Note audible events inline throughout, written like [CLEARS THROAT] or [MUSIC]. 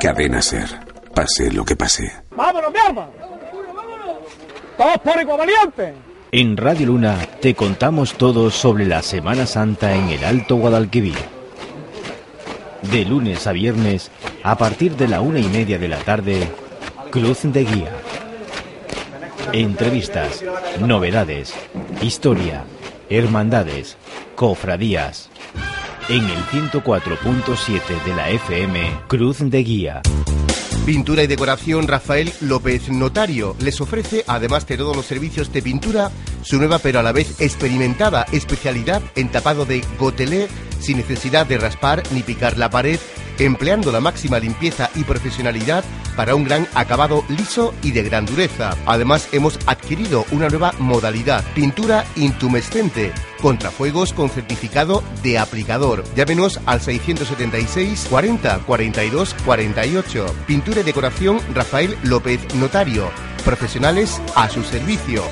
Cadena Ser. Pase lo que pase. ¡Vámonos, mi arma! ¡Todos por igual valiente! En Radio Luna te contamos todo sobre la Semana Santa en el Alto Guadalquivir. De lunes a viernes, a partir de la una y media de la tarde, Cruz de Guía. Entrevistas, novedades, historia, hermandades, cofradías. En el 104.7 de la FM, Cruz de Guía. Pintura y decoración Rafael López Notario les ofrece, además de todos los servicios de pintura, su nueva pero a la vez experimentada especialidad en tapado de gotelé sin necesidad de raspar ni picar la pared, empleando la máxima limpieza y profesionalidad para un gran acabado liso y de gran dureza. Además, hemos adquirido una nueva modalidad, pintura intumescente, contrafuegos con certificado de aplicador. Llámenos al 676 40 42 48. Pintura y decoración Rafael López Notario. Profesionales a su servicio.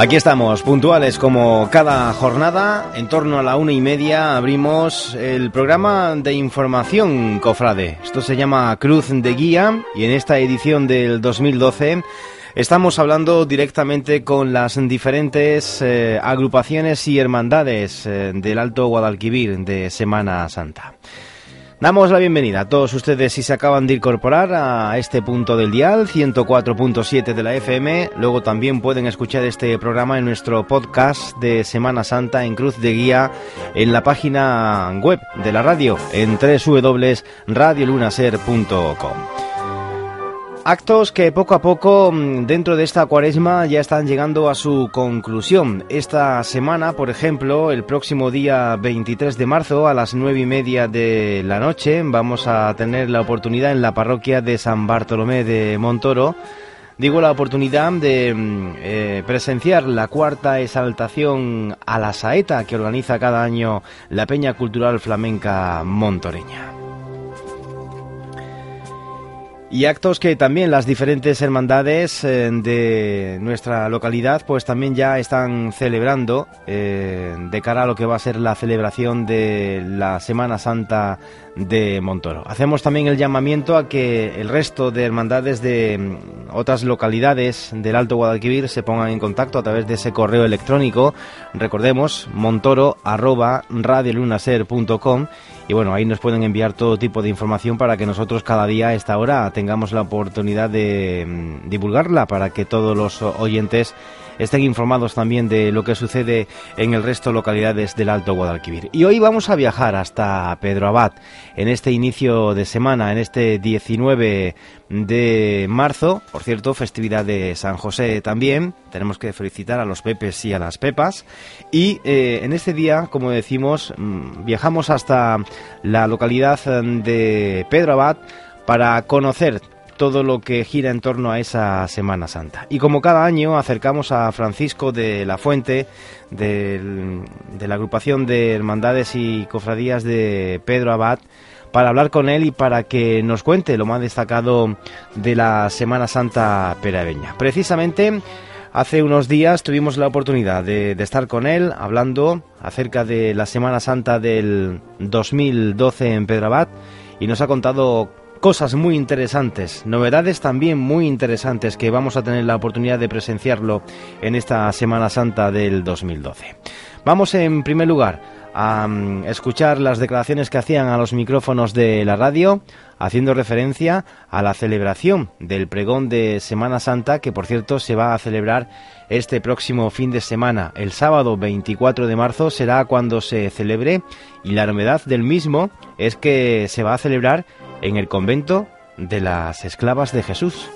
Aquí estamos, puntuales como cada jornada, en torno a la una y media abrimos el programa de información cofrade. Esto se llama Cruz de Guía y en esta edición del 2012 estamos hablando directamente con las diferentes eh, agrupaciones y hermandades eh, del Alto Guadalquivir de Semana Santa. Damos la bienvenida a todos ustedes si se acaban de incorporar a este punto del dial, 104.7 de la FM. Luego también pueden escuchar este programa en nuestro podcast de Semana Santa en Cruz de Guía en la página web de la radio en www.radiolunaser.com. Actos que poco a poco mm, dentro de esta cuaresma ya están llegando a su conclusión. Esta semana, por ejemplo, el próximo día 23 de marzo a las nueve y media de la noche vamos a tener la oportunidad en la parroquia de San Bartolomé de Montoro digo la oportunidad de mm, eh, presenciar la cuarta exaltación a la saeta que organiza cada año la Peña Cultural Flamenca Montoreña y actos que también las diferentes hermandades eh, de nuestra localidad pues también ya están celebrando eh, de cara a lo que va a ser la celebración de la Semana Santa de Montoro. Hacemos también el llamamiento a que el resto de hermandades de mm, otras localidades del Alto Guadalquivir se pongan en contacto a través de ese correo electrónico. Recordemos montoro arroba radiolunaser.com y bueno, ahí nos pueden enviar todo tipo de información para que nosotros cada día a esta hora tengamos la oportunidad de mm, divulgarla para que todos los oyentes estén informados también de lo que sucede en el resto de localidades del Alto Guadalquivir. Y hoy vamos a viajar hasta Pedro Abad en este inicio de semana, en este 19 de marzo, por cierto, festividad de San José también. Tenemos que felicitar a los Pepes y a las Pepas. Y eh, en este día, como decimos, mm, viajamos hasta la localidad de Pedro Abad para conocer todo lo que gira en torno a esa Semana Santa. Y como cada año acercamos a Francisco de la Fuente, de la agrupación de hermandades y cofradías de Pedro Abad, para hablar con él y para que nos cuente lo más destacado de la Semana Santa peraveña. Precisamente hace unos días tuvimos la oportunidad de, estar con él hablando acerca de la Semana Santa del 2012 en Pedro Abad y nos ha contado cosas muy interesantes, novedades también muy interesantes que vamos a tener la oportunidad de presenciarlo en esta Semana Santa del 2012. Vamos en primer lugar a mm, escuchar las declaraciones que hacían a los micrófonos de la radio, haciendo referencia a la celebración del pregón de Semana Santa, que por cierto se va a celebrar este próximo fin de semana. El sábado 24 de marzo será cuando se celebre y la novedad del mismo es que se va a celebrar en el convento de las esclavas de Jesús.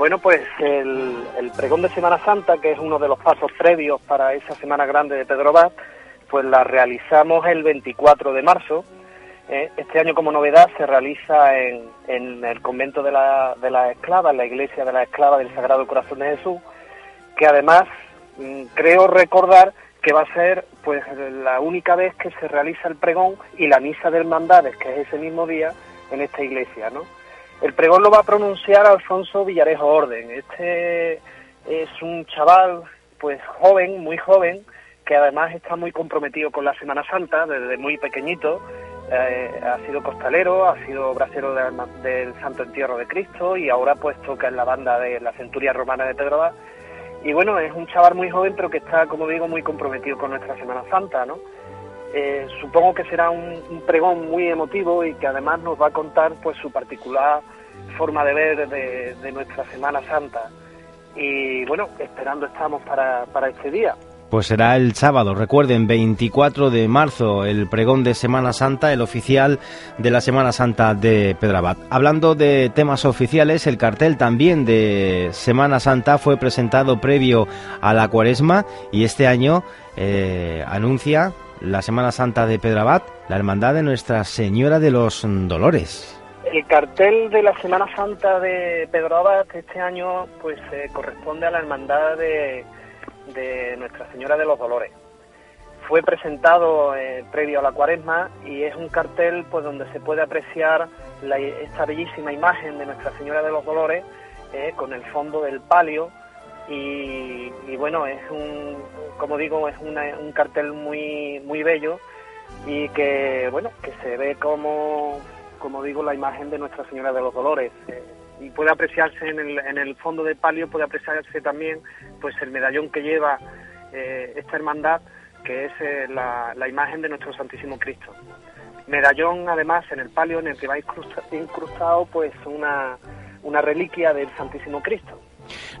Bueno, pues el, pregón de Semana Santa, que es uno de los pasos previos para esa Semana Grande de Pedro Abad, pues la realizamos el 24 de marzo. Eh, este año como novedad se realiza en, el convento de la, de la esclava, en la iglesia de la esclava del Sagrado Corazón de Jesús, que además mm, creo recordar que va a ser pues la única vez que se realiza el pregón y la misa de hermandades, que es ese mismo día, en esta iglesia, ¿no? El pregón lo va a pronunciar Alfonso Villarejo Orden. Este es un chaval, pues joven, muy joven, que además está muy comprometido con la Semana Santa desde muy pequeñito. Eh, ha sido costalero, ha sido bracero del Santo Entierro de Cristo y ahora pues toca en la banda de la Centuria Romana de Pedro Y bueno, es un chaval muy joven pero que está, como digo, muy comprometido con nuestra Semana Santa, ¿no? Eh, supongo que será un, pregón muy emotivo y que además nos va a contar pues su particular forma de ver de, nuestra Semana Santa. Y bueno, esperando estamos para, para este día. Pues será el sábado, recuerden, 24 de marzo, el pregón de Semana Santa, el oficial de la Semana Santa de Pedrabat. Hablando de temas oficiales, el cartel también de Semana Santa fue presentado previo a la cuaresma y este año eh, anuncia la Semana Santa de Pedrabat, la Hermandad de Nuestra Señora de los Dolores. El cartel de la Semana Santa de Pedrabat este año pues eh, corresponde a la Hermandad de de Nuestra Señora de los Dolores. Fue presentado eh, previo a la cuaresma y es un cartel pues donde se puede apreciar esta bellísima imagen de Nuestra Señora de los Dolores eh, con el fondo del palio y, bueno, es un, como digo, es un cartel muy, muy bello y que, bueno, que se ve como, como digo, la imagen de Nuestra Señora de los Dolores. Eh, y puede apreciarse en el, en el fondo del palio, puede apreciarse también pues el medallón que lleva eh, esta hermandad, que es eh, la, la, imagen de nuestro Santísimo Cristo. Medallón, además, en el palio en el que va incrustado pues una, una reliquia del Santísimo Cristo.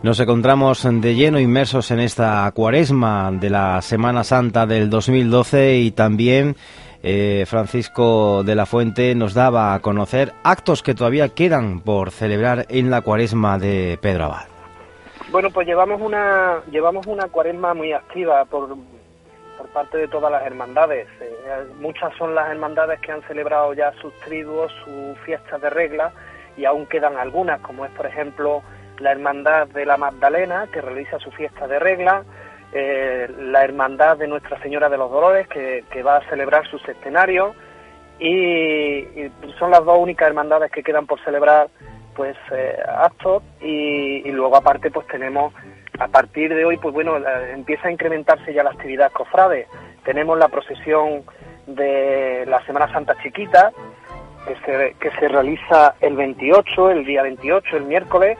Nos encontramos de lleno inmersos en esta cuaresma de la Semana Santa del 2012 y también eh, Francisco de la Fuente nos daba a conocer actos que todavía quedan por celebrar en la cuaresma de Pedro Abad. Bueno, pues llevamos una, llevamos una cuaresma muy activa por, por parte de todas las hermandades. Eh, muchas son las hermandades que han celebrado ya sus triduos, sus fiestas de regla, y aún quedan algunas, como es por ejemplo la Hermandad de la Magdalena, que realiza su fiesta de regla, eh, la Hermandad de Nuestra Señora de los Dolores, que, va a celebrar su centenario, y, son las dos únicas hermandades que quedan por celebrar pues eh, actos. Y, luego aparte pues tenemos a partir de hoy pues bueno empieza a incrementarse ya la actividad cofrade. Tenemos la procesión de la Semana Santa Chiquita que se, que se realiza el 28 el día 28 el miércoles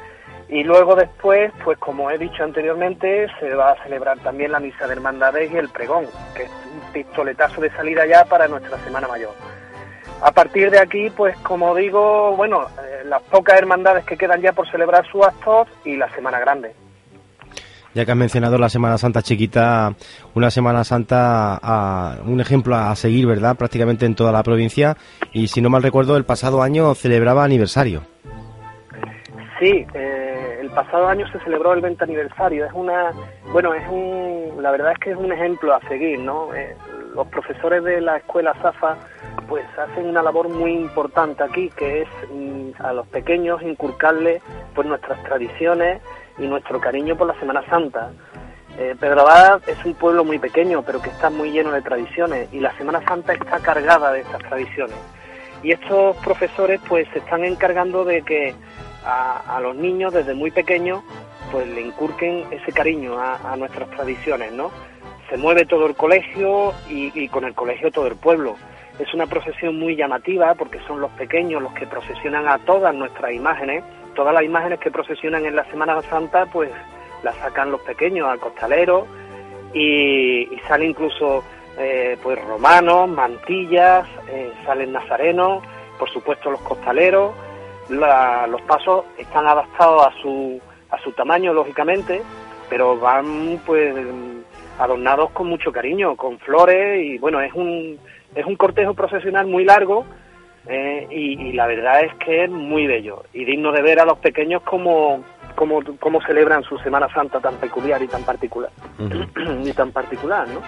y luego después, pues como he dicho anteriormente, se va a celebrar también la misa de hermandades y el pregón, que es un pistoletazo de salida ya para nuestra Semana Mayor. A partir de aquí, pues como digo, bueno, eh, las pocas hermandades que quedan ya por celebrar sus actos y la Semana Grande. Ya que has mencionado la Semana Santa chiquita, una Semana Santa, un ejemplo a seguir, ¿verdad? Prácticamente en toda la provincia. Y si no mal recuerdo, el pasado año celebraba aniversario. Sí, eh, pasado año se celebró el 20 aniversario. Es una, bueno, es un, la verdad es que es un ejemplo a seguir, ¿no? Eh, los profesores de la escuela SAFA pues hacen una labor muy importante aquí, que es mm, a los pequeños inculcarles pues nuestras tradiciones y nuestro cariño por la Semana Santa. Eh, Pedro Abad es un pueblo muy pequeño, pero que está muy lleno de tradiciones y la Semana Santa está cargada de estas tradiciones. Y estos profesores pues se están encargando de que a, los niños desde muy pequeños pues le incurquen ese cariño a, nuestras tradiciones, ¿no? Se mueve todo el colegio y, con el colegio todo el pueblo. Es una procesión muy llamativa porque son los pequeños los que procesionan a todas nuestras imágenes. Todas las imágenes que procesionan en la Semana Santa pues las sacan los pequeños al costalero y, sale incluso eh, pues romanos, mantillas, eh, salen nazarenos, por supuesto los costaleros. Los pasos están adaptados a su, a su tamaño, lógicamente, pero van pues adornados con mucho cariño, con flores y bueno, es un, es un cortejo procesional muy largo eh, y, la verdad es que es muy bello y digno de ver a los pequeños como, como, como celebran su Semana Santa tan peculiar y tan particular. [CLEARS THROAT] y tan particular, ¿no?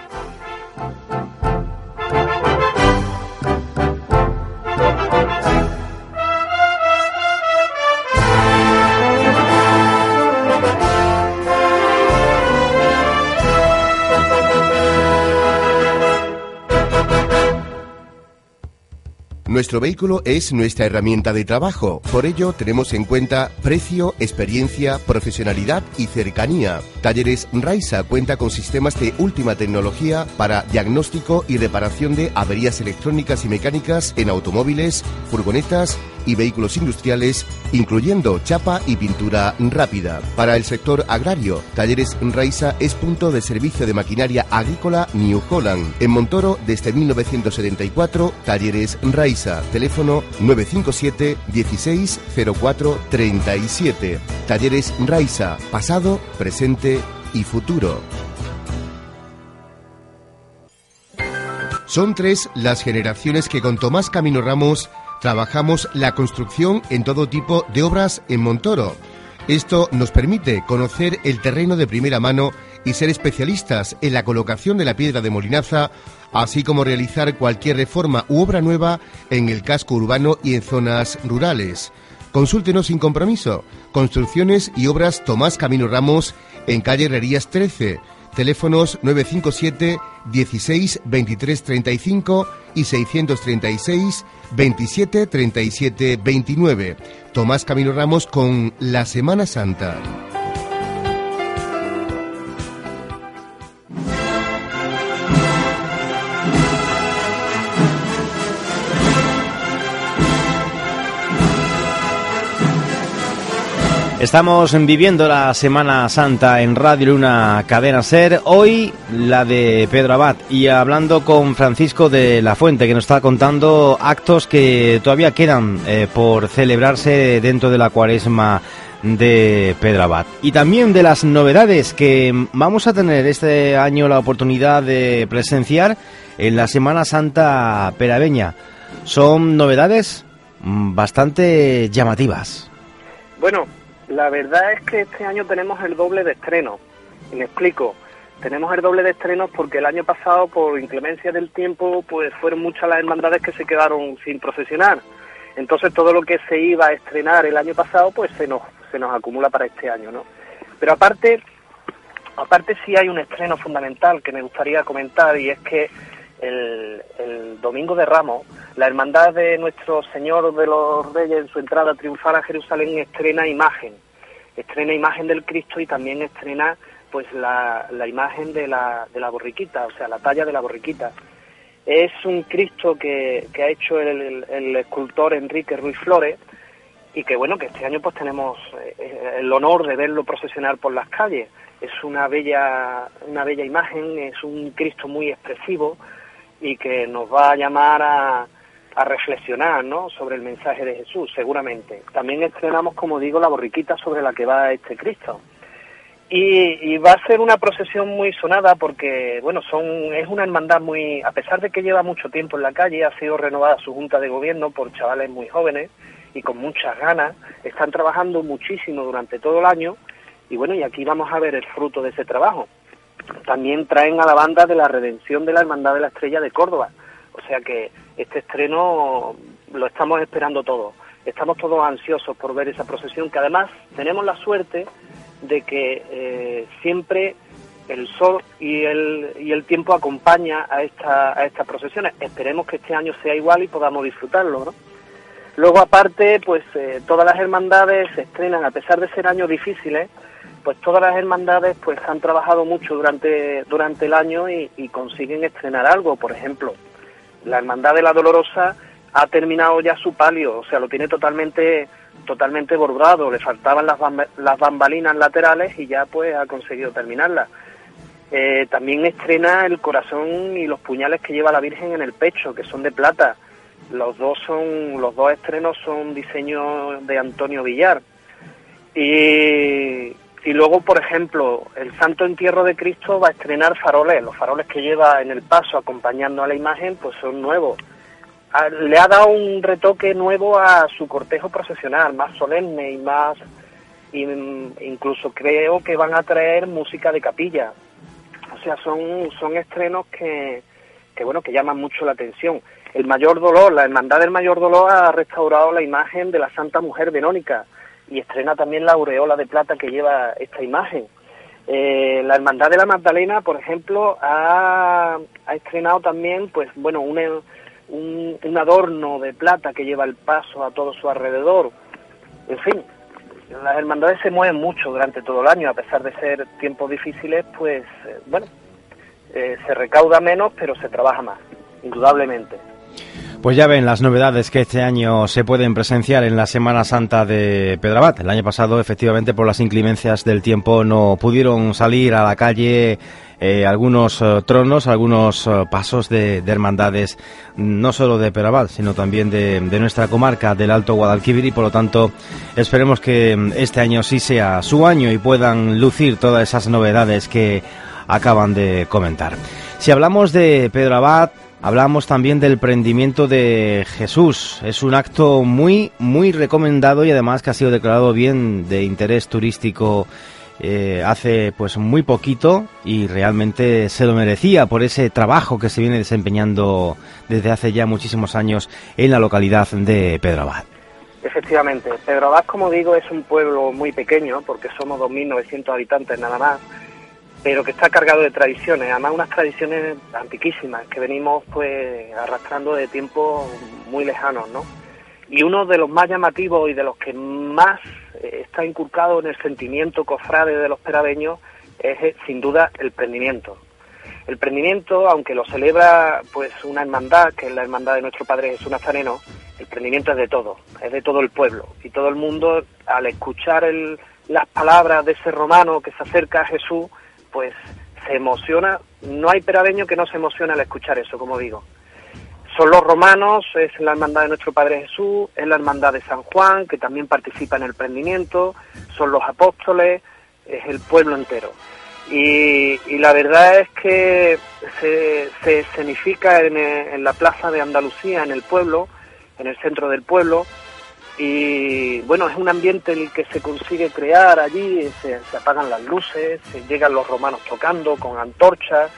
Nuestro vehículo es nuestra herramienta de trabajo, por ello tenemos en cuenta precio, experiencia, profesionalidad y cercanía. Talleres Raisa cuenta con sistemas de última tecnología para diagnóstico y reparación de averías electrónicas y mecánicas en automóviles, furgonetas y vehículos industriales, incluyendo chapa y pintura rápida. Para el sector agrario, Talleres Raisa es punto de servicio de maquinaria agrícola New Holland. En Montoro, desde 1974, Talleres Raisa. Teléfono 957 16 04 37. Talleres Raisa. Pasado, presente y futuro. Son tres las generaciones que con Tomás Camino Ramos Trabajamos la construcción en todo tipo de obras en Montoro. Esto nos permite conocer el terreno de primera mano y ser especialistas en la colocación de la piedra de molinaza, así como realizar cualquier reforma u obra nueva en el casco urbano y en zonas rurales. Consúltenos sin compromiso. Construcciones y obras Tomás Camino Ramos en calle Herrerías 13 Teléfonos 957 16 23 35 y 636 27 37 29. Tomás Camino Ramos con la Semana Santa. Estamos viviendo la Semana Santa en Radio Luna Cadena Ser, hoy la de Pedro Abad y hablando con Francisco de la Fuente que nos está contando actos que todavía quedan eh, por celebrarse dentro de la cuaresma de Pedro Abad y también de las novedades que vamos a tener este año la oportunidad de presenciar en la Semana Santa peraveña. Son novedades mm, bastante llamativas. Bueno, la verdad es que este año tenemos el doble de estrenos. Y me explico. Tenemos el doble de estrenos porque el año pasado, por inclemencia del tiempo, pues fueron muchas las hermandades que se quedaron sin procesionar. Entonces todo lo que se iba a estrenar el año pasado, pues se nos, se nos acumula para este año, ¿no? Pero aparte, aparte sí hay un estreno fundamental que me gustaría comentar y es que el, domingo de Ramos la Hermandad de Nuestro Señor de los Reyes en su entrada triunfal a Jerusalén estrena imagen, estrena imagen del Cristo y también estrena pues la, la imagen de la, de la borriquita, o sea, la talla de la borriquita. Es un Cristo que, que ha hecho el, el, escultor Enrique Ruiz Flores y que bueno, que este año pues tenemos eh, el honor de verlo procesionar por las calles. Es una bella, una bella imagen, es un Cristo muy expresivo y que nos va a llamar a, a reflexionar ¿no? sobre el mensaje de Jesús, seguramente. También estrenamos, como digo, la borriquita sobre la que va este Cristo. Y, va a ser una procesión muy sonada porque, bueno, son es una hermandad muy, a pesar de que lleva mucho tiempo en la calle, ha sido renovada su junta de gobierno por chavales muy jóvenes y con muchas ganas, están trabajando muchísimo durante todo el año y bueno, y aquí vamos a ver el fruto de ese trabajo. También traen a la banda de la redención de la Hermandad de la Estrella de Córdoba, o sea que este estreno lo estamos esperando todos. Estamos todos ansiosos por ver esa procesión, que además tenemos la suerte de que eh, siempre el sol y el, y el tiempo acompaña a, esta, a estas procesiones. Esperemos que este año sea igual y podamos disfrutarlo, ¿no? Luego, aparte, pues eh, todas las hermandades se estrenan, a pesar de ser años difíciles, pues todas las hermandades pues han trabajado mucho durante, durante el año y consiguen estrenar algo. Por ejemplo, la Hermandad de la Dolorosa ha terminado ya su palio, o sea, lo tiene totalmente totalmente bordado, le faltaban las, las bambalinas laterales y ya pues ha conseguido terminarla. Eh, también estrena el corazón y los puñales que lleva la Virgen en el pecho, que son de plata. Los dos son, los dos estrenos son diseño de Antonio Villar. Y, y luego, por ejemplo, el Santo Entierro de Cristo va a estrenar faroles. Los faroles que lleva en el paso acompañando a la imagen, pues son nuevos. Le ha dado un retoque nuevo a su cortejo procesional, más solemne y más, incluso creo que van a traer música de capilla. O sea, son, son estrenos que, que, bueno, que llaman mucho la atención. El Mayor Dolor, la Hermandad del Mayor Dolor ha restaurado la imagen de la Santa Mujer Verónica y estrena también la aureola de plata que lleva esta imagen. Eh, la Hermandad de la Magdalena, por ejemplo, ha, ha estrenado también, pues bueno, un, un, un, adorno de plata que lleva el paso a todo su alrededor. En fin, las hermandades se mueven mucho durante todo el año, a pesar de ser tiempos difíciles, pues eh, bueno, eh, se recauda menos, pero se trabaja más, indudablemente. Pues ya ven las novedades que este año se pueden presenciar en la Semana Santa de Pedrabat. El año pasado, efectivamente, por las inclemencias del tiempo, no pudieron salir a la calle eh, algunos eh, tronos, algunos eh, pasos de, de, hermandades, no solo de Pedrabat, sino también de, de, nuestra comarca del Alto Guadalquivir y por lo tanto esperemos que mm, este año sí sea su año y puedan lucir todas esas novedades que acaban de comentar. Si hablamos de Pedro Abad, hablamos también del prendimiento de Jesús. Es un acto muy, muy recomendado y además que ha sido declarado bien de interés turístico eh, hace pues muy poquito y realmente se lo merecía por ese trabajo que se viene desempeñando desde hace ya muchísimos años en la localidad de Pedro Abad. Efectivamente, Pedro Abad, como digo, es un pueblo muy pequeño porque somos 2.900 habitantes nada más pero que está cargado de tradiciones, además unas tradiciones antiquísimas que venimos pues arrastrando de tiempos muy lejanos, ¿no? Y uno de los más llamativos y de los que más eh, está inculcado en el sentimiento cofrade de los peradeños es eh, sin duda el prendimiento. El prendimiento, aunque lo celebra pues una hermandad, que es la hermandad de nuestro Padre Jesús Nazareno, el prendimiento es de todo, es de todo el pueblo. Y todo el mundo, al escuchar el, las palabras de ese romano que se acerca a Jesús, pues se emociona. No hay peradeño que no se emocione al escuchar eso, como digo. Son los romanos, es la hermandad de nuestro Padre Jesús, es la hermandad de San Juan, que también participa en el prendimiento, son los apóstoles, es el pueblo entero. Y, la verdad es que se, se escenifica en, en la plaza de Andalucía, en el pueblo, en el centro del pueblo, y bueno, es un ambiente en el que se consigue crear allí, se, se, apagan las luces, se llegan los romanos tocando con antorchas,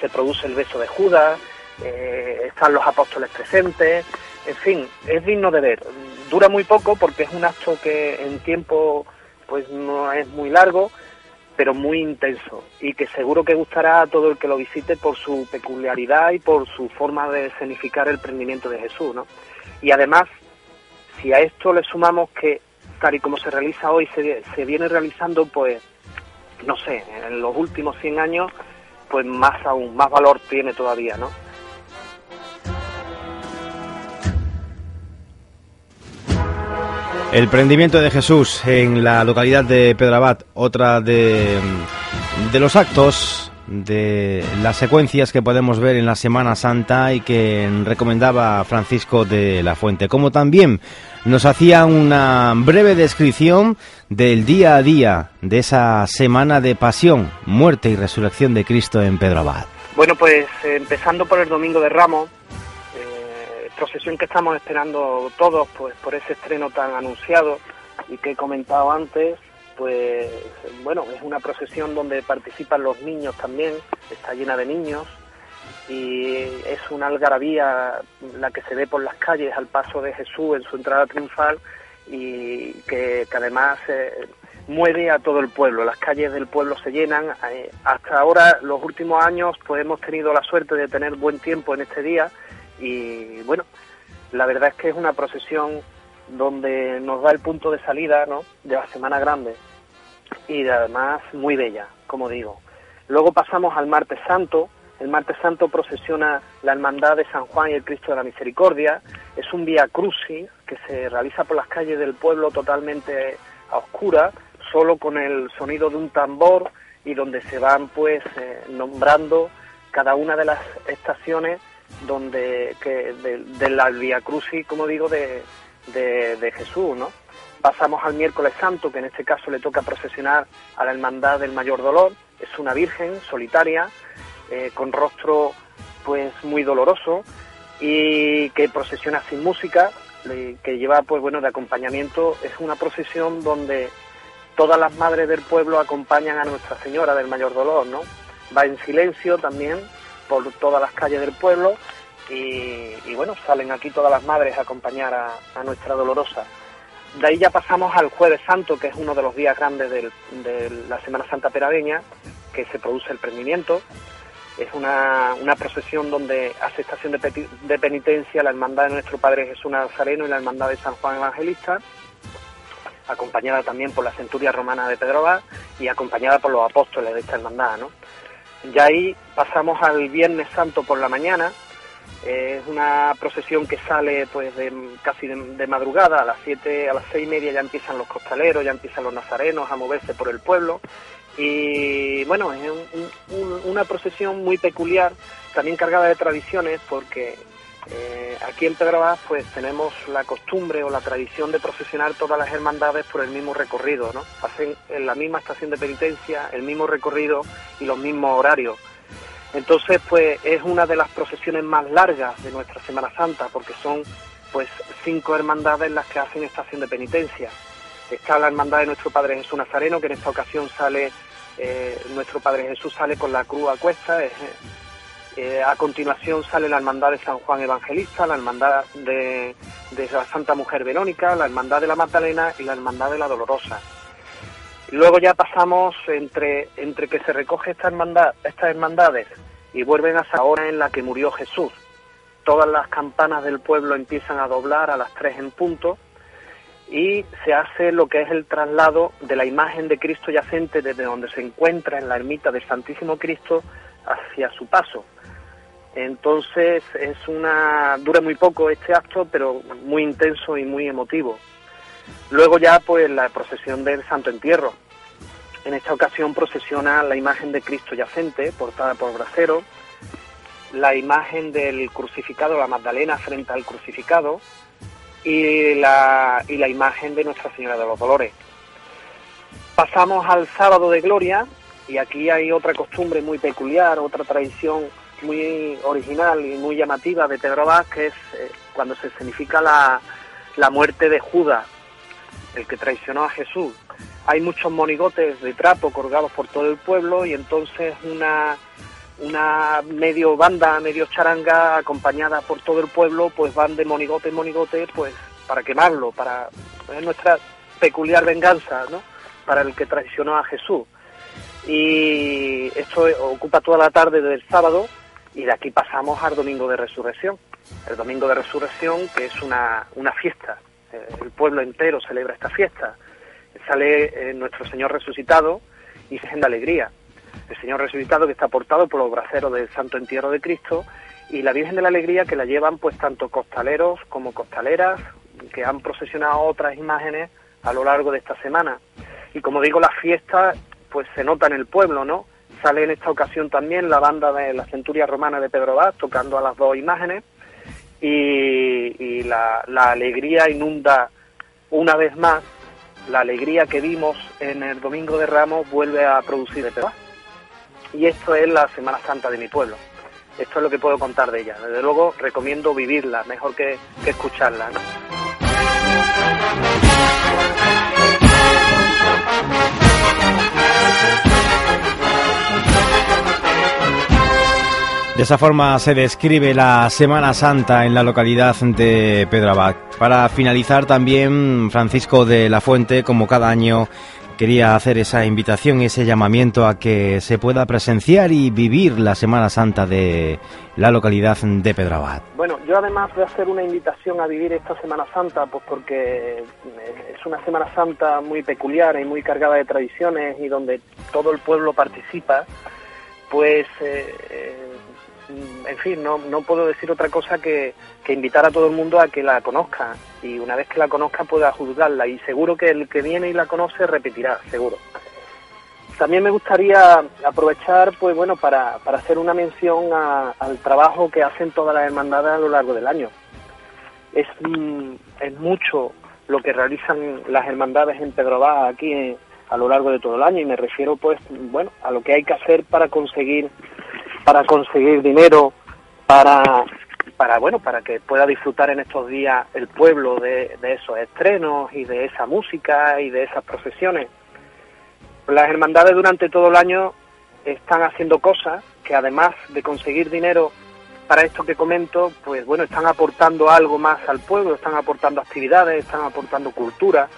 se produce el beso de Judas, eh, están los apóstoles presentes, en fin, es digno de ver. Dura muy poco porque es un acto que en tiempo pues no es muy largo, pero muy intenso y que seguro que gustará a todo el que lo visite por su peculiaridad y por su forma de escenificar el prendimiento de Jesús, ¿no? Y además si a esto le sumamos que tal y como se realiza hoy se, viene realizando pues no sé en los últimos 100 años pues más aún más valor tiene todavía no El prendimiento de Jesús en la localidad de Pedrabat, otra de, de los actos de las secuencias que podemos ver en la Semana Santa y que recomendaba Francisco de la Fuente, como también nos hacía una breve descripción del día a día de esa semana de pasión, muerte y resurrección de Cristo en Pedro Abad. Bueno, pues empezando por el Domingo de Ramos, eh, procesión que estamos esperando todos, pues por ese estreno tan anunciado y que he comentado antes, pues bueno, es una procesión donde participan los niños también, está llena de niños y es una algarabía la que se ve por las calles al paso de Jesús en su entrada triunfal y que, además eh, mueve a todo el pueblo, las calles del pueblo se llenan. Eh, hasta ahora, los últimos años, pues hemos tenido la suerte de tener buen tiempo en este día y bueno, la verdad es que es una procesión donde nos da el punto de salida ¿no? de la Semana Grande y además muy bella, como digo. Luego pasamos al Martes Santo. El Martes Santo procesiona la Hermandad de San Juan y el Cristo de la Misericordia. Es un vía crucis que se realiza por las calles del pueblo totalmente a oscura, solo con el sonido de un tambor y donde se van pues eh, nombrando cada una de las estaciones donde que de, la Via Crucis, como digo, de, de, Jesús, ¿no? Pasamos al miércoles santo, que en este caso le toca procesionar a la Hermandad del Mayor Dolor. Es una virgen solitaria, eh, con rostro pues muy doloroso y que procesiona sin música, que lleva pues bueno de acompañamiento. Es una procesión donde todas las madres del pueblo acompañan a Nuestra Señora del Mayor Dolor, ¿no? Va en silencio también por todas las calles del pueblo y, bueno, salen aquí todas las madres a acompañar a, Nuestra Dolorosa. De ahí ya pasamos al Jueves Santo, que es uno de los días grandes de la Semana Santa Peradeña, que se produce el prendimiento. Es una, procesión donde hace estación de, penitencia la Hermandad de Nuestro Padre Jesús Nazareno y la Hermandad de San Juan Evangelista acompañada también por la centuria romana de Pedroga y acompañada por los apóstoles de esta hermandad, ¿no? Ahí pasamos al Viernes Santo por la mañana, es una procesión que sale pues de, casi de, madrugada, a las siete, a las seis y media ya empiezan los costaleros, ya empiezan los nazarenos a moverse por el pueblo y bueno, es una procesión muy peculiar, también cargada de tradiciones porque eh, aquí en Pedro pues tenemos la costumbre o la tradición de procesionar todas las hermandades por el mismo recorrido, ¿no? Hacen en la misma estación de penitencia, el mismo recorrido y los mismos horarios. Entonces, pues es una de las procesiones más largas de nuestra Semana Santa, porque son pues cinco hermandades las que hacen estación de penitencia. Está la hermandad de nuestro Padre Jesús Nazareno, que en esta ocasión sale, eh, nuestro Padre Jesús sale con la cruz a cuesta, es, eh, a continuación sale la Hermandad de San Juan Evangelista, la Hermandad de, la Santa Mujer Verónica, la Hermandad de la Magdalena y la Hermandad de la Dolorosa. Luego ya pasamos entre, entre que se recoge esta estas hermandades y vuelven a esa hora en la que murió Jesús. Todas las campanas del pueblo empiezan a doblar a las tres en punto y se hace lo que es el traslado de la imagen de Cristo yacente desde donde se encuentra en la ermita del Santísimo Cristo hacia su paso. Entonces es una dura muy poco este acto, pero muy intenso y muy emotivo. Luego ya pues la procesión del Santo Entierro. En esta ocasión procesiona la imagen de Cristo yacente, portada por brasero, la imagen del crucificado, la Magdalena frente al crucificado y la, y la imagen de Nuestra Señora de los Dolores. Pasamos al sábado de gloria y aquí hay otra costumbre muy peculiar, otra tradición muy original y muy llamativa de Pedro que es eh, cuando se significa la, la muerte de Judas, el que traicionó a Jesús. Hay muchos monigotes de trapo colgados por todo el pueblo y entonces una, una medio banda, medio charanga acompañada por todo el pueblo, pues van de monigote en monigote, pues para quemarlo, para es nuestra peculiar venganza, ¿no? Para el que traicionó a Jesús. Y esto ocupa toda la tarde del sábado y de aquí pasamos al Domingo de Resurrección. El Domingo de Resurrección, que es una, una fiesta, el pueblo entero celebra esta fiesta. Sale eh, nuestro Señor resucitado y se de alegría. El Señor resucitado que está portado por los braceros del Santo Entierro de Cristo y la Virgen de la Alegría que la llevan pues tanto costaleros como costaleras que han procesionado otras imágenes a lo largo de esta semana. Y como digo, la fiesta pues se nota en el pueblo, ¿no? Sale en esta ocasión también la banda de la Centuria Romana de Pedro Vaz tocando a las dos imágenes y, la, alegría inunda una vez más, la alegría que vimos en el Domingo de Ramos vuelve a producir Pedro Y esto es la Semana Santa de mi pueblo. Esto es lo que puedo contar de ella. Desde luego recomiendo vivirla, mejor que, que escucharla. De esa forma se describe la Semana Santa en la localidad de Pedro Para finalizar también, Francisco de la Fuente, como cada año, quería hacer esa invitación, ese llamamiento a que se pueda presenciar y vivir la Semana Santa de la localidad de Pedro Bueno, yo además voy a hacer una invitación a vivir esta Semana Santa, pues porque es una Semana Santa muy peculiar y muy cargada de tradiciones y donde todo el pueblo participa, pues eh, Mm, en fin, no, no puedo decir otra cosa que, invitar a todo el mundo a que la conozca y una vez que la conozca pueda juzgarla y seguro que el que viene y la conoce repetirá, seguro. también me gustaría aprovechar, pues bueno, para, para hacer una mención al trabajo que hacen todas las hermandades a lo largo del año. Es, mm, es mucho lo que realizan las hermandades en Pedro aquí a lo largo de todo el año y me refiero, pues, bueno, a lo que hay que hacer para conseguir, para conseguir dinero, para para bueno para que pueda disfrutar en estos días el pueblo de, de esos estrenos y de esa música y de esas procesiones las hermandades durante todo el año están haciendo cosas que además de conseguir dinero para esto que comento, pues bueno, están aportando algo más al pueblo, están aportando actividades, están aportando cultura,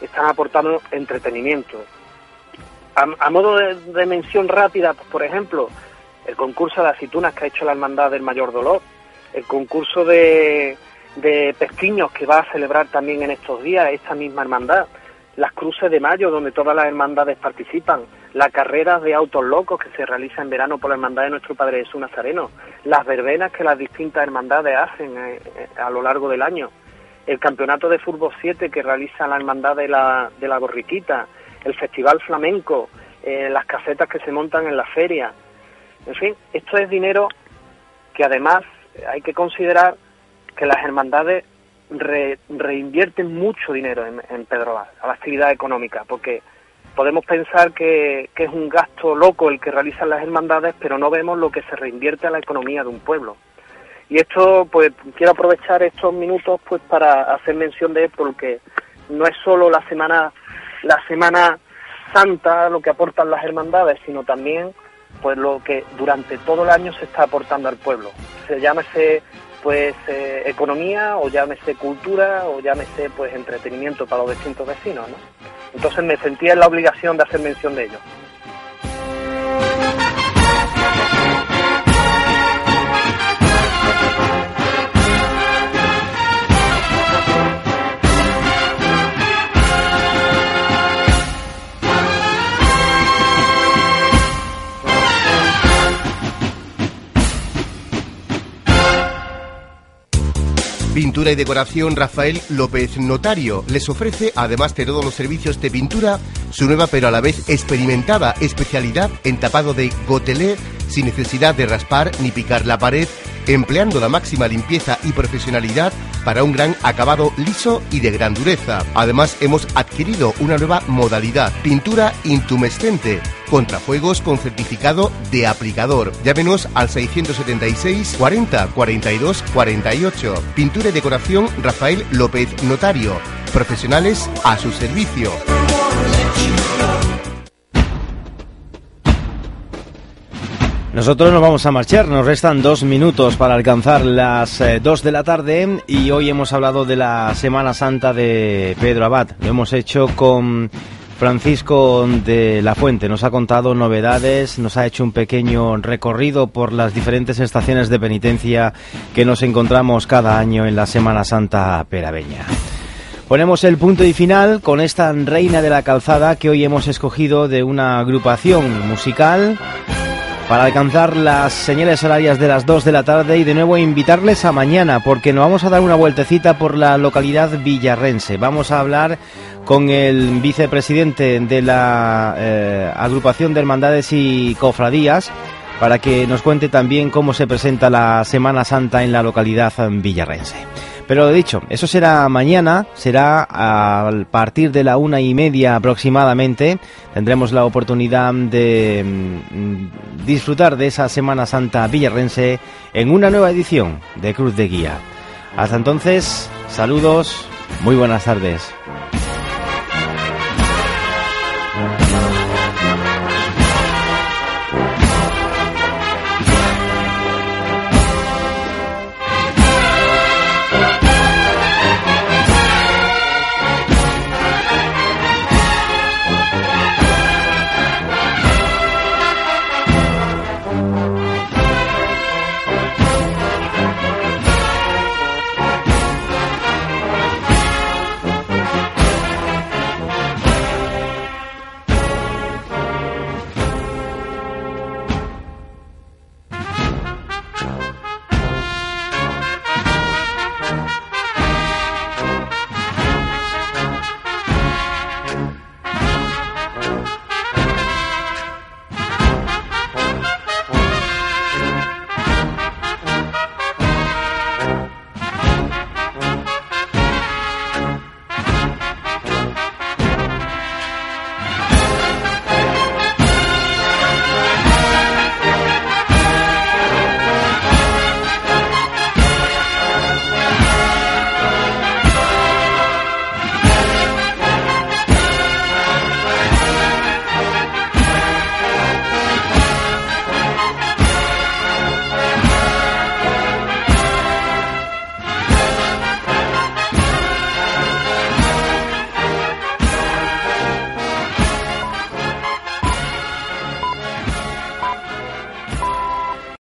están aportando entretenimiento. A, modo de, mención rápida, por ejemplo, el concurso de aceitunas que ha hecho la Hermandad del Mayor Dolor, el concurso de, de pestiños que va a celebrar también en estos días esta misma hermandad, las cruces de mayo donde todas las hermandades participan, la carrera de autos locos que se realiza en verano por la hermandad de nuestro Padre Jesús Nazareno, las verbenas que las distintas hermandades hacen eh, eh, a lo largo del año, el campeonato de fútbol 7 que realiza la hermandad de la, de la Borriquita, el festival flamenco, eh, las casetas que se montan en la feria. En fin, esto es dinero que además hay que considerar que las hermandades reinvierten mucho dinero en, en Pedroval, a la actividad económica, porque podemos pensar que, es un gasto loco el que realizan las hermandades, pero no vemos lo que se reinvierte a la economía de un pueblo. Y esto, pues, quiero aprovechar estos minutos, pues, para hacer mención de esto, porque no es solo la semana, la semana santa lo que aportan las hermandades, sino también, pues, lo que durante todo el año se está aportando al pueblo. Se llama ese pues eh, economía o llámese cultura o llámese pues entretenimiento para los distintos vecinos, ¿no? Entonces me sentía en la obligación de hacer mención de ello. Pintura y decoración Rafael López Notario. Les ofrece, además de todos los servicios de pintura, su nueva pero a la vez experimentada especialidad en tapado de gotelé sin necesidad de raspar ni picar la pared, empleando la máxima limpieza y profesionalidad para un gran acabado liso y de gran dureza. Además, hemos adquirido una nueva modalidad, pintura intumescente, contrafuegos con certificado de aplicador. Llámenos al 676 40 42 48. Pintura y decoración Rafael López Notario. Profesionales a su servicio. Nosotros nos vamos a marchar, nos restan dos minutos para alcanzar las eh, dos de la tarde y hoy hemos hablado de la Semana Santa de Pedro Abad. Lo hemos hecho con Francisco de la Fuente. Nos ha contado novedades, nos ha hecho un pequeño recorrido por las diferentes estaciones de penitencia que nos encontramos cada año en la Semana Santa perabeña. Ponemos el punto y final con esta reina de la calzada que hoy hemos escogido de una agrupación musical para alcanzar las señales horarias de las 2 de la tarde y de nuevo invitarles a mañana porque nos vamos a dar una vueltecita por la localidad villarrense. Vamos a hablar con el vicepresidente de la eh, agrupación de hermandades y cofradías para que nos cuente también cómo se presenta la Semana Santa en la localidad villarrense. Pero lo dicho, eso será mañana, será a partir de la una y media aproximadamente. Tendremos la oportunidad de mm, disfrutar de esa Semana Santa villarrense en una nueva edición de Cruz de Guía. Hasta entonces, saludos, muy buenas tardes.